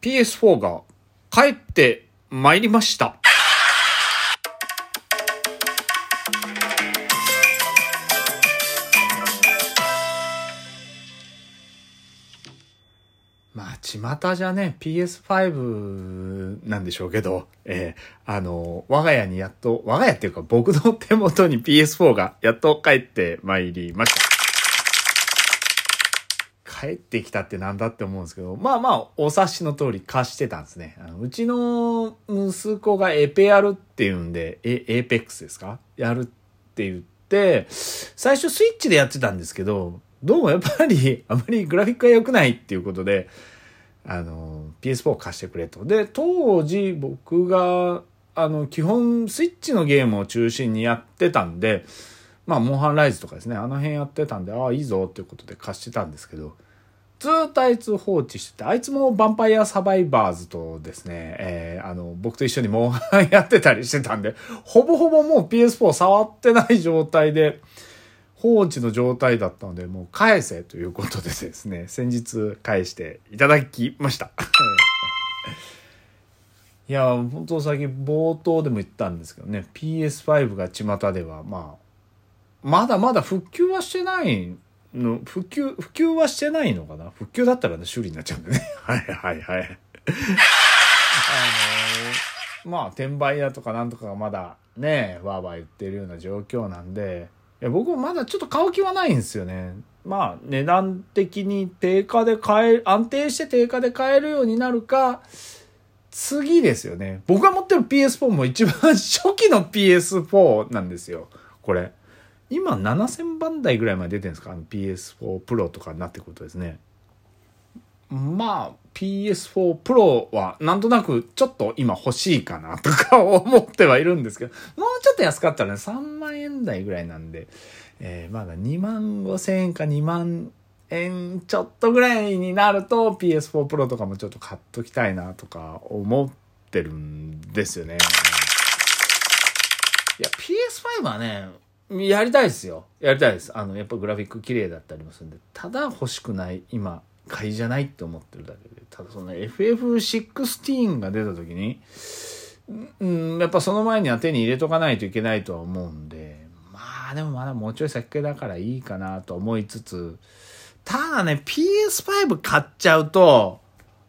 PS4 が帰って参りました。まあ、巷じゃね、PS5 なんでしょうけど、えーあの、我が家にやっと、我が家っていうか僕の手元に PS4 がやっと帰って参りました。帰ってきたってなんだって思うんですけど、まあまあ、お察しの通り貸してたんですね。あのうちの息子がエペやるっていうんで、え、エーペックスですか？やるって言って、最初スイッチでやってたんですけど、どうもやっぱりあまりグラフィックが良くないっていうことで、あの、PS4 を貸してくれと。で、当時僕が、あの、基本スイッチのゲームを中心にやってたんで、まあ、モンハンライズとかですね、あの辺やってたんで、ああ、いいぞっていうことで貸してたんですけど、ずーっとあいつ放置してて、あいつもヴァンパイアサバイバーズとですね、えーあの、僕と一緒にモンハンやってたりしてたんで、ほぼほぼもう PS4 触ってない状態で、放置の状態だったので、もう返せということでですね、先日返していただきました。いや、本当先冒頭でも言ったんですけどね、PS5 が巷では、まあ、まだまだ復旧はしてないの、復旧、普及はしてないのかな？復旧だったらね、修理になっちゃうんでね。はいはいはい。あのまあ、転売屋とかなんとかがまだね、わーわー言ってるような状況なんで、いや僕もまだちょっと買う気はないんですよね。まあ、値段的に定価で買え、安定して定価で買えるようになるか、次ですよね。僕が持ってる PS4 も一番初期の PS4 なんですよ。これ。今7000番台ぐらいまで出てるんですか？あの ?PS4 Pro とかになってくるとですね。まあ、PS4 Pro はなんとなくちょっと今欲しいかなとか思ってはいるんですけど、もうちょっと安かったらね、3万円台ぐらいなんで、えーまだ2万5千円か2万円ちょっとぐらいになると PS4 Pro とかもちょっと買っときたいなとか思ってるんですよね。いや、PS5 はね、やりたいですよ。やりたいです。あの、やっぱグラフィック綺麗だったりもするんで、ただ欲しくない、今、買いじゃないって思ってるだけで、ただその FF16 が出た時に、うん、やっぱその前には手に入れとかないといけないとは思うんで、まあでもまだもうちょい先だからいいかなと思いつつ、ただね、PS5 買っちゃうと、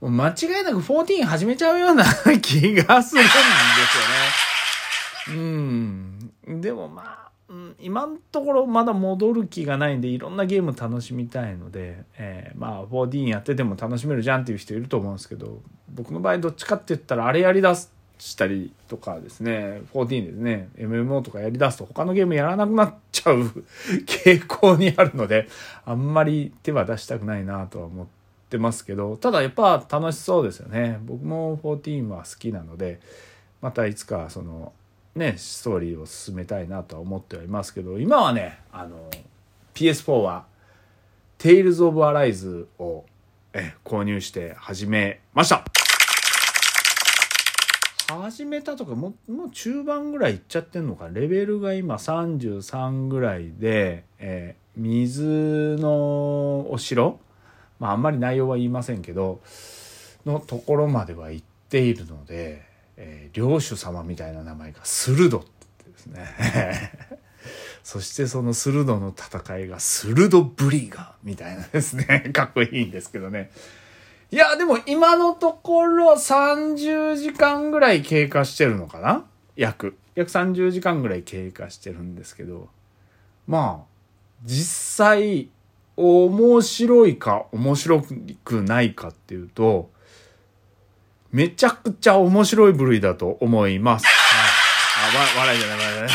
う間違いなく14始めちゃうような気がするんですよね。うん。でもまあ、うん、今のところまだ戻る気がないんで、いろんなゲーム楽しみたいので、えーまあ、14やってても楽しめるじゃんっていう人いると思うんですけど、僕の場合どっちかって言ったらあれやりだすしたりとかですね、14ですね、MMO とかやりだすと他のゲームやらなくなっちゃう傾向にあるので、あんまり手は出したくないなとは思ってますけど、ただやっぱ楽しそうですよね。僕も14は好きなので、またいつかそのねストーリーを進めたいなとは思ってはいますけど今はねあの PS4 は「Tales of Arise を」え購入して始めました。始めたとかもうもう中盤ぐらいいっちゃってんのかレベルが今33ぐらいで、え水のお城。まああんまり内容は言いませんけどのところまでは行っているので、えー領主様みたいな名前がスルドってってですね。そしてそのスルドの戦いがスルドブリガーみたいなですね。かっこいいんですけどね。いやでも今のところ30時間ぐらい経過してるのかな？約。約30時間ぐらい経過してるんですけど。まあ実際面白いか面白くないかっていうとめちゃくちゃ面白い部類だと思います。はい、あ、わ、笑いじゃない、笑いじゃない。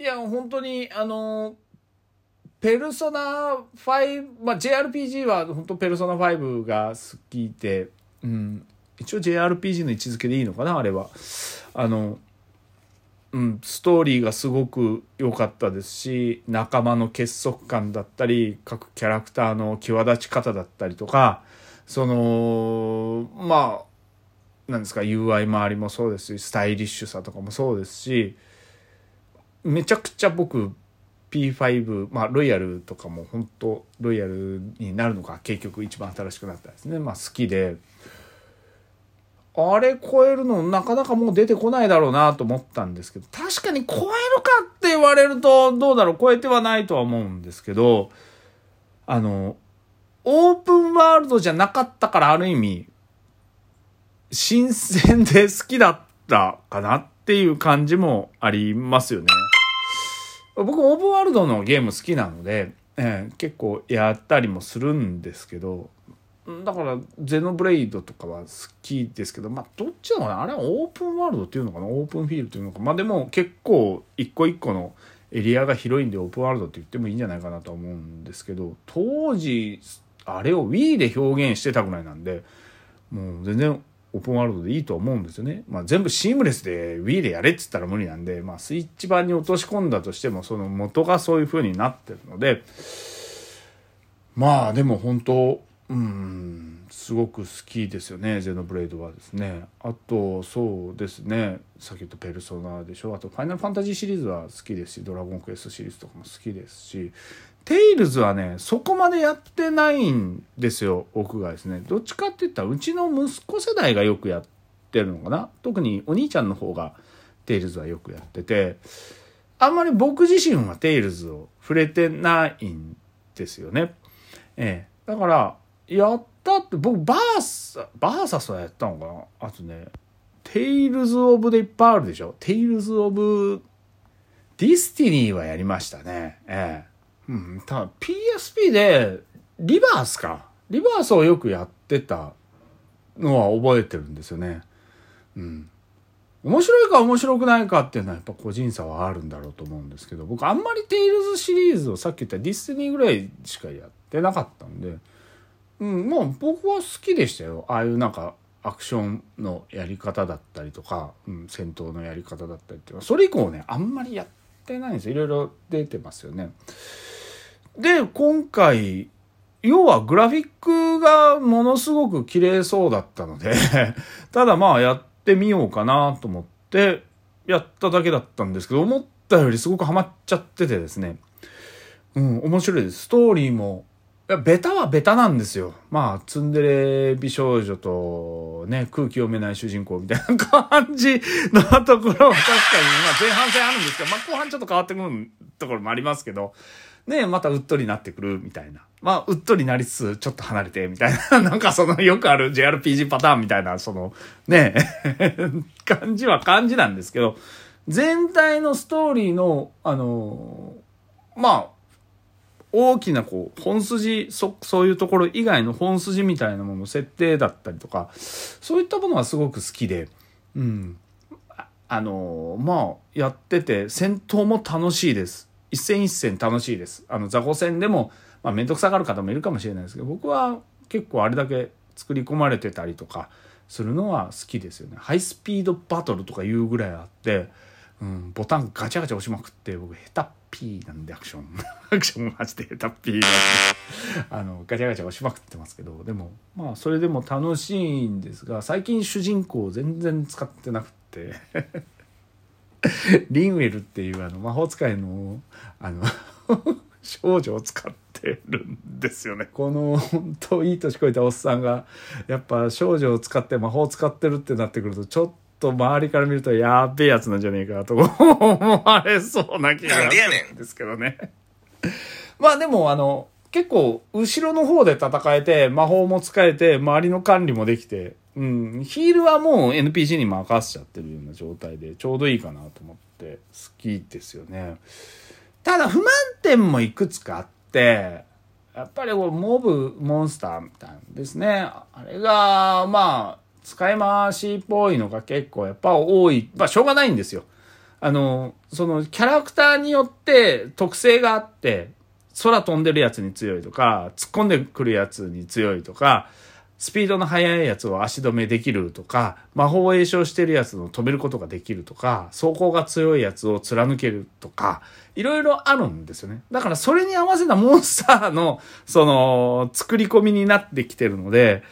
いや、本当に、あの、ペルソナ5、まあ、JRPG は本当ペルソナ5が好きで、うん、一応 JRPG の位置づけでいいのかな、あれは。あの、うん、ストーリーがすごく良かったですし仲間の結束感だったり各キャラクターの際立ち方だったりとかそのまあなんですか UI 周りもそうですしスタイリッシュさとかもそうですしめちゃくちゃ僕 P5、まあ、ロイヤルとかも本当ロイヤルになるのか結局一番新しくなったですね、まあ、好きで。あれ超えるのなかなかもう出てこないだろうなと思ったんですけど確かに超えるかって言われるとどうだろう超えてはないとは思うんですけどあのオープンワールドじゃなかったからある意味新鮮で好きだったかなっていう感じもありますよね。僕オープンワールドのゲーム好きなので、えー、結構やったりもするんですけどだからゼノブレイドとかは好きですけどまあどっちのかな？あれはオープンワールドっていうのかな？オープンフィールドっていうのかまあでも結構一個一個のエリアが広いんでオープンワールドって言ってもいいんじゃないかなと思うんですけど当時あれを Wii で表現してたぐらいなんでもう全然オープンワールドでいいと思うんですよね。まあ、全部シームレスで Wii でやれっつったら無理なんで、まあ、スイッチ版に落とし込んだとしても、その元がそういう風になってるので、まあ、でも本当、うん、すごく好きですよね、ゼノブレイドはですね。あと、そうですね、さっき言ったペルソナでしょ。あと、ファイナルファンタジーシリーズは好きですし、ドラゴンクエストシリーズとかも好きですし、テイルズはね、そこまでやってないんですよ、僕がですね。どっちかって言ったら、うちの息子世代がよくやってるのかな。特にお兄ちゃんの方がテイルズはよくやってて、あんまり僕自身はテイルズを触れてないんですよね。ええ。だから、やったって、僕、バーサ、バーサスはやったのかなあとね、テイルズ・オブでいっぱいあるでしょテイルズ・オブ・ディスティニーはやりましたね。ええ。うん、ただ PSP でリバースか。リバースをよくやってたのは覚えてるんですよね。うん。面白いか面白くないかっていうのはやっぱ個人差はあるんだろうと思うんですけど、僕あんまりテイルズシリーズをさっき言ったディスティニーぐらいしかやってなかったんで、うん、まあ僕は好きでしたよ。ああいうなんかアクションのやり方だったりとか、うん、戦闘のやり方だったりっていうのは、それ以降ね、あんまりやってないんですよ。いろいろ出てますよね。で、今回、要はグラフィックがものすごく綺麗そうだったので ただまあやってみようかなと思ってやっただけだったんですけど、思ったよりすごくハマっちゃっててですね。うん、面白いです。ストーリーも、いや、ベタはベタなんですよ。まあ、ツンデレ美少女とね、空気読めない主人公みたいな感じのところは確かに、まあ前半戦あるんですけど、まあ後半ちょっと変わってくるところもありますけど、ね、またうっとりなってくるみたいな。まあ、うっとりなりつつ、ちょっと離れて、みたいな。なんかその、よくある JRPG パターンみたいな、その、ね、感じは感じなんですけど、全体のストーリーの、あの、まあ、大きなこう、本筋、そ、そういうところ以外の本筋みたいなもの、設定だったりとか、そういったものはすごく好きで、うん。あの、まあ、やってて、戦闘も楽しいです。一戦一戦楽しいです。あの、雑魚戦でも、まあ、めんどくさがる方もいるかもしれないですけど、僕は結構あれだけ作り込まれてたりとかするのは好きですよね。ハイスピードバトルとかいうぐらいあって、うん、ボタンガチャガチャ押しまくって、僕、ヘタッピーなんでアクション。アクションマジでヘタッピー、あの、ガチャガチャ押しまくってますけど、でも、まあ、それでも楽しいんですが、最近主人公全然使ってなくてリンウェルっていうあの魔法使いのあの 少女を使ってるんですよね。この本当いい年こえたおっさんがやっぱ少女を使って魔法を使ってるってなってくるとちょっと周りから見るとやべえやつなんじゃねえかと思われそうな気がするんですけどね。まあでもあの結構後ろの方で戦えて魔法も使えて周りの管理もできてうん、ヒールはもう NPC に任せちゃってるような状態でちょうどいいかなと思って好きですよね。ただ不満点もいくつかあって、やっぱりこうモブモンスターみたいなんですね。あれが、まあ、使い回しっぽいのが結構やっぱ多い。まあしょうがないんですよ。あの、そのキャラクターによって特性があって、空飛んでるやつに強いとか、突っ込んでくるやつに強いとか、スピードの速いやつを足止めできるとか、魔法を詠唱してるやつを止めることができるとか、走行が強いやつを貫けるとか、いろいろあるんですよね。だからそれに合わせたモンスターの、その、作り込みになってきてるので、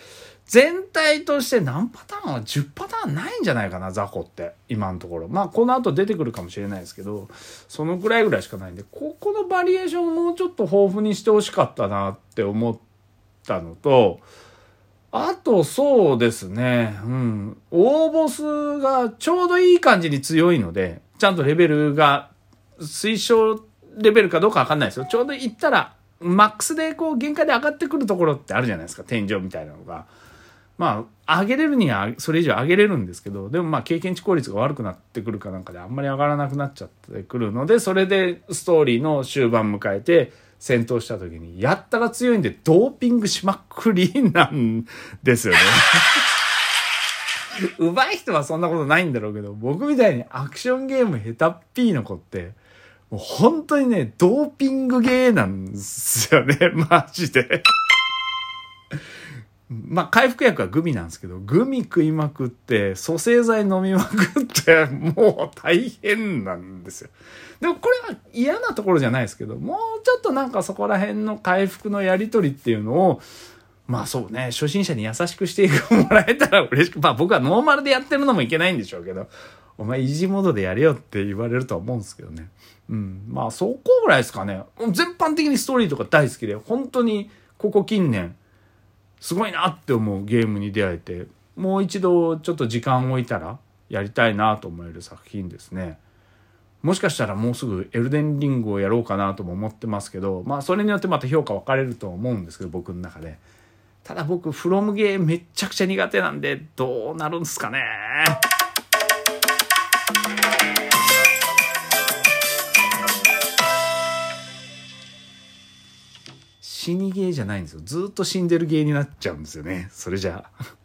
全体として何パターンは10パターンないんじゃないかな、雑魚って。今のところ。まあ、この後出てくるかもしれないですけど、そのぐらいぐらいしかないんで、ここのバリエーションをもうちょっと豊富にしてほしかったなって思ったのと、あと、そうですね。うん。大ボスがちょうどいい感じに強いので、ちゃんとレベルが、推奨レベルかどうかわかんないですよ。ちょうどいったら、マックスでこう限界で上がってくるところってあるじゃないですか。天井みたいなのが。まあ、上げれるにはそれ以上上げれるんですけど、でもまあ経験値効率が悪くなってくるかなんかであんまり上がらなくなっちゃってくるので、それでストーリーの終盤迎えて、戦闘した時に、やったら強いんでドーピングしまっくりなんですよね。上手い人はそんなことないんだろうけど、僕みたいにアクションゲーム下手っぴーの子って、もう本当にね、ドーピングゲーなんですよね、マジで。まあ、回復薬はグミなんですけど、グミ食いまくって、蘇生剤飲みまくって、もう大変なんですよ。でもこれは嫌なところじゃないですけど、もうちょっとなんかそこら辺の回復のやりとりっていうのを、まあそうね、初心者に優しくしてもらえたら嬉しく、まあ僕はノーマルでやってるのもいけないんでしょうけど、お前イージーモードでやれよって言われるとは思うんですけどね。うん。まあそこぐらいですかね。全般的にストーリーとか大好きで、本当にここ近年、すごいなって思うゲームに出会えてもう一度ちょっと時間を置いたらやりたいなと思える作品ですね。もしかしたらもうすぐエルデンリングをやろうかなとも思ってますけどまあそれによってまた評価分かれると思うんですけど僕の中で。ただ僕フロムゲーめっちゃくちゃ苦手なんでどうなるんすかね死にゲーじゃないんですよ。ずっと死んでるゲーになっちゃうんですよね。それじゃあ。